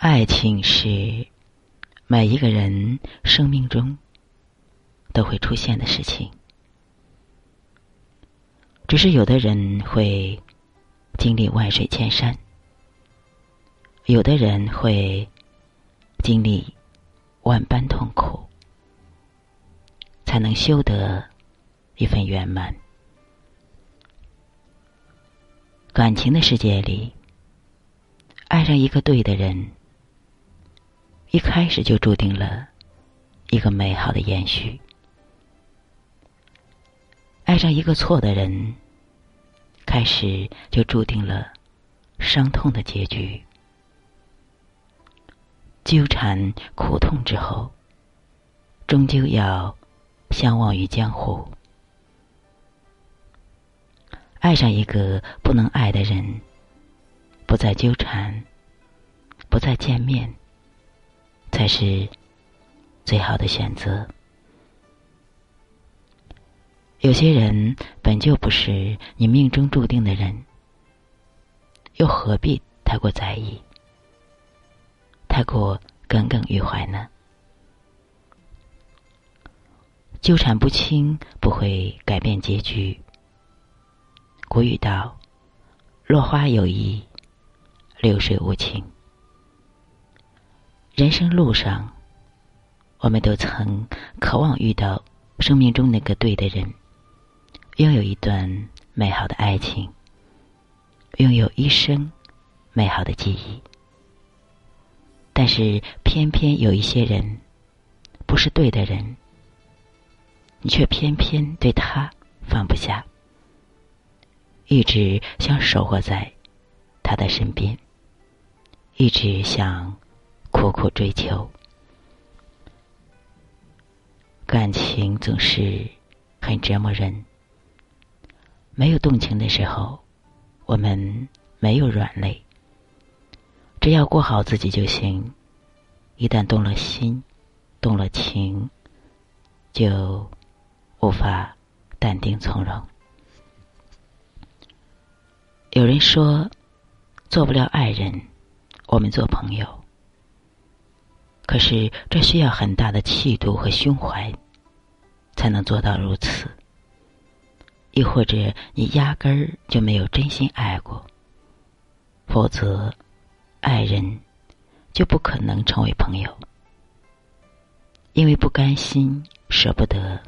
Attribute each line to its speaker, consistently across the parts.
Speaker 1: 爱情是每一个人生命中都会出现的事情，只是有的人会经历万水千山，有的人会经历万般痛苦，才能修得一份圆满。感情的世界里，爱上一个对的人。一开始就注定了一个美好的延续。爱上一个错的人，开始就注定了伤痛的结局。纠缠苦痛之后，终究要相忘于江湖。爱上一个不能爱的人，不再纠缠，不再见面。才是最好的选择。有些人本就不是你命中注定的人，又何必太过在意、太过耿耿于怀呢？纠缠不清不会改变结局。古语道：“落花有意，流水无情。”人生路上，我们都曾渴望遇到生命中那个对的人，拥有一段美好的爱情，拥有一生美好的记忆。但是，偏偏有一些人不是对的人，你却偏偏对他放不下，一直想守护在他的身边，一直想。苦苦追求，感情总是很折磨人。没有动情的时候，我们没有软肋，只要过好自己就行。一旦动了心，动了情，就无法淡定从容。有人说，做不了爱人，我们做朋友。可是，这需要很大的气度和胸怀，才能做到如此。亦或者，你压根儿就没有真心爱过，否则，爱人就不可能成为朋友。因为不甘心、舍不得，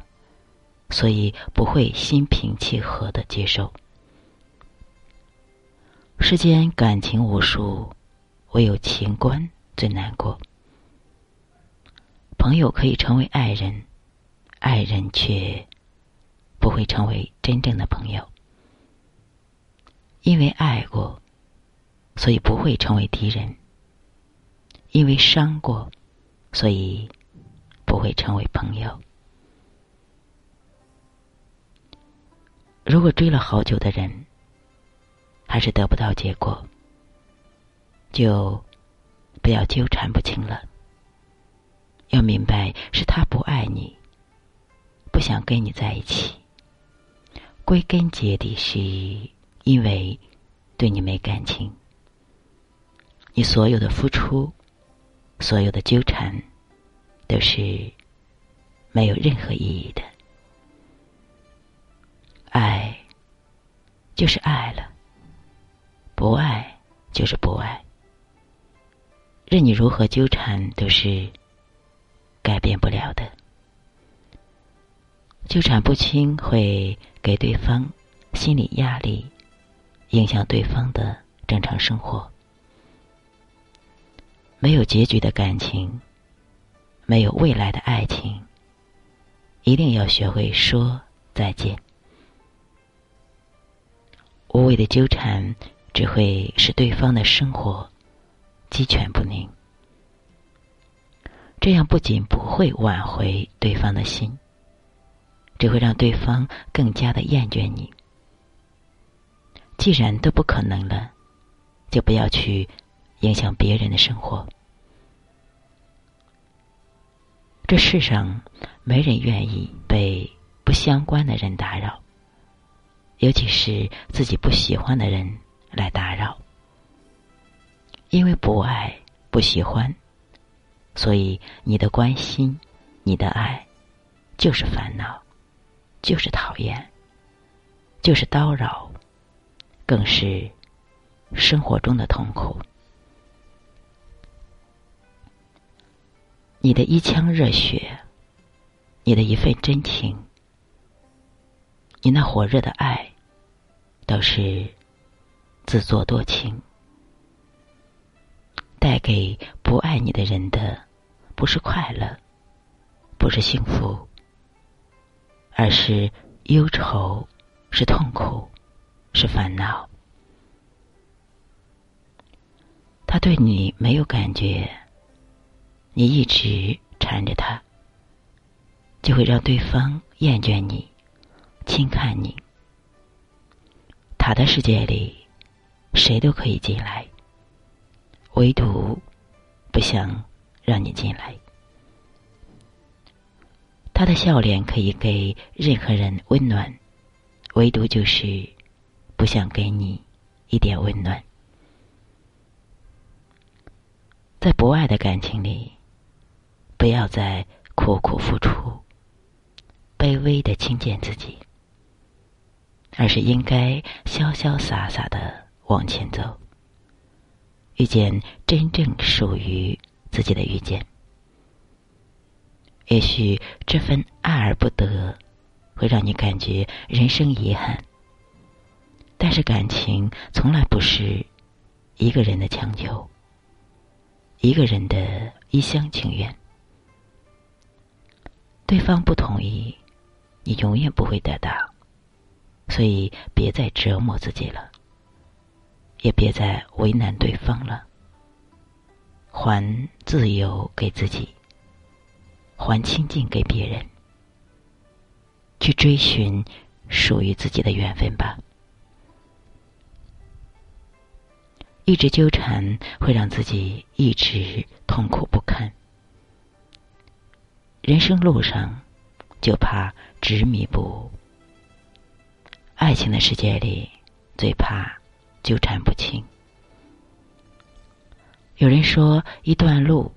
Speaker 1: 所以不会心平气和的接受。世间感情无数，唯有情关最难过。朋友可以成为爱人，爱人却不会成为真正的朋友。因为爱过，所以不会成为敌人；因为伤过，所以不会成为朋友。如果追了好久的人，还是得不到结果，就不要纠缠不清了。要明白，是他不爱你，不想跟你在一起。归根结底，是因为对你没感情。你所有的付出，所有的纠缠，都是没有任何意义的。爱就是爱了，不爱就是不爱。任你如何纠缠，都是。改变不了的，纠缠不清会给对方心理压力，影响对方的正常生活。没有结局的感情，没有未来的爱情，一定要学会说再见。无谓的纠缠，只会使对方的生活鸡犬不宁。这样不仅不会挽回对方的心，只会让对方更加的厌倦你。既然都不可能了，就不要去影响别人的生活。这世上没人愿意被不相关的人打扰，尤其是自己不喜欢的人来打扰，因为不爱不喜欢，所以你的关心、你的爱，就是烦恼，就是讨厌，就是叨扰，更是生活中的痛苦。你的一腔热血，你的一份真情，你那火热的爱，都是自作多情。带给不爱你的人的，不是快乐，不是幸福，而是忧愁，是痛苦，是烦恼。他对你没有感觉，你一直缠着他，就会让对方厌倦你，轻看你。他的世界里，谁都可以进来。唯独不想让你进来。他的笑脸可以给任何人温暖，唯独就是不想给你一点温暖。在不爱的感情里，不要再苦苦付出，卑微的轻贱自己，而是应该潇潇洒洒的往前走。遇见真正属于自己的遇见，也许这份爱而不得，会让你感觉人生遗憾。但是感情从来不是一个人的强求，一个人的一厢情愿。对方不同意，你永远不会得到，所以别再折磨自己了。也别再为难对方了，还自由给自己，还清净给别人，去追寻属于自己的缘分吧。一直纠缠会让自己一直痛苦不堪。人生路上，就怕执迷不悟。爱情的世界里，最怕。纠缠不清。有人说，一段路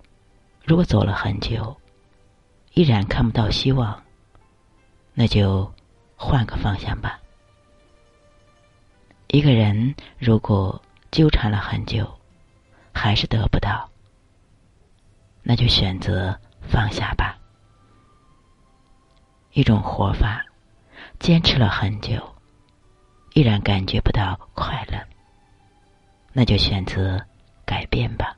Speaker 1: 如果走了很久，依然看不到希望，那就换个方向吧。一个人如果纠缠了很久，还是得不到，那就选择放下吧。一种活法，坚持了很久，依然感觉不到快乐。那就选择改变吧。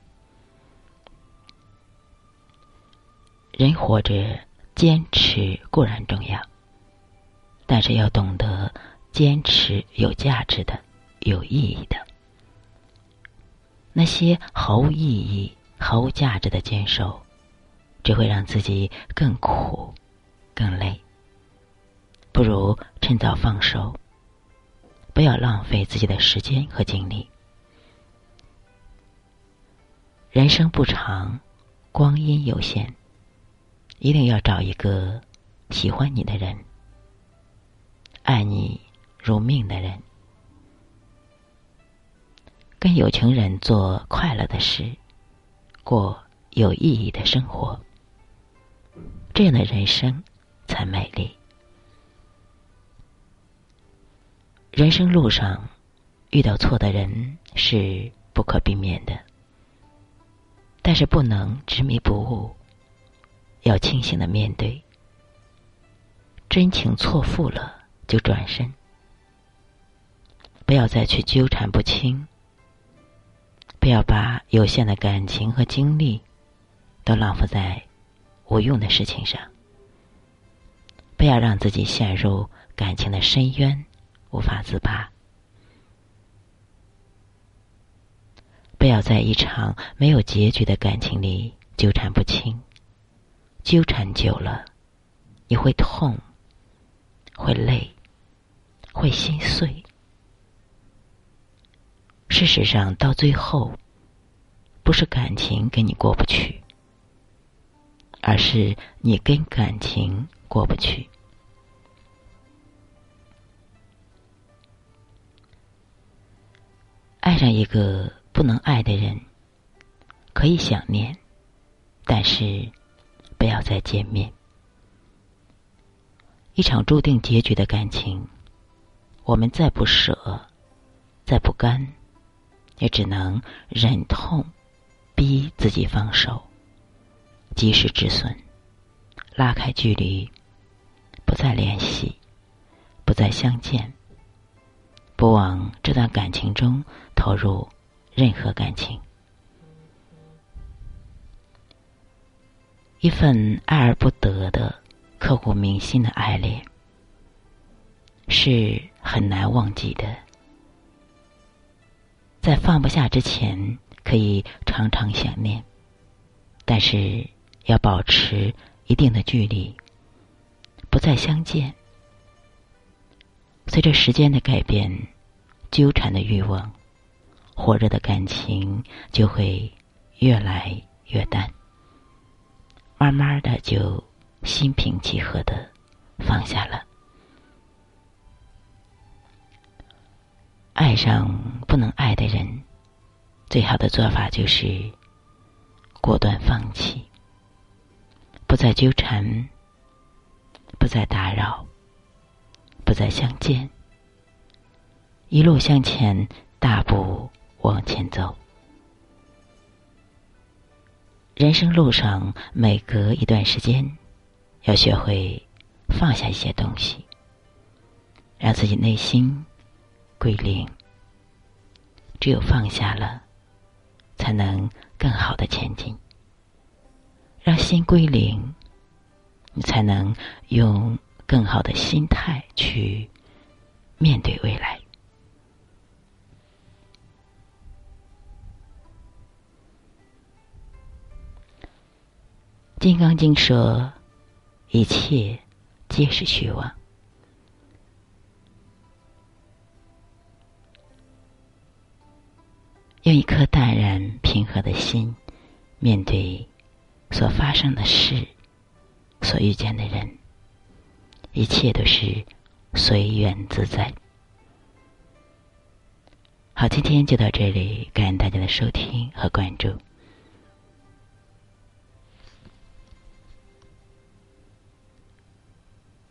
Speaker 1: 人活着，坚持固然重要，但是要懂得坚持有价值的、有意义的。那些毫无意义、毫无价值的坚守，只会让自己更苦、更累。不如趁早放手，不要浪费自己的时间和精力。人生不长，光阴有限，一定要找一个喜欢你的人，爱你如命的人，跟有情人做快乐的事，过有意义的生活，这样的人生才美丽。人生路上遇到错的人是不可避免的。但是不能执迷不悟，要清醒的面对。真情错付了就转身，不要再去纠缠不清。不要把有限的感情和精力都浪费在无用的事情上。不要让自己陷入感情的深渊，无法自拔。不要在一场没有结局的感情里纠缠不清，纠缠久了，你会痛，会累，会心碎。事实上，到最后，不是感情跟你过不去，而是你跟感情过不去。爱上一个。不能爱的人，可以想念，但是不要再见面。一场注定结局的感情，我们再不舍，再不甘，也只能忍痛逼自己放手，及时止损，拉开距离，不再联系，不再相见，不往这段感情中投入任何感情。一份爱而不得的、刻骨铭心的爱恋，是很难忘记的。在放不下之前，可以常常想念，但是要保持一定的距离，不再相见。随着时间的改变，纠缠的欲望、火热的感情就会越来越淡。慢慢的就心平气和的放下了。爱上不能爱的人，最好的做法就是果断放弃，不再纠缠，不再打扰，不再相见，一路向前，大步往前走。人生路上，每隔一段时间，要学会放下一些东西，让自己内心归零。只有放下了，才能更好的前进。让心归零，你才能用更好的心态去面对未来。《金刚经》说：“一切皆是虚妄。”用一颗淡然平和的心，面对所发生的事、所遇见的人，一切都是随缘自在。好，今天就到这里，感恩大家的收听和关注。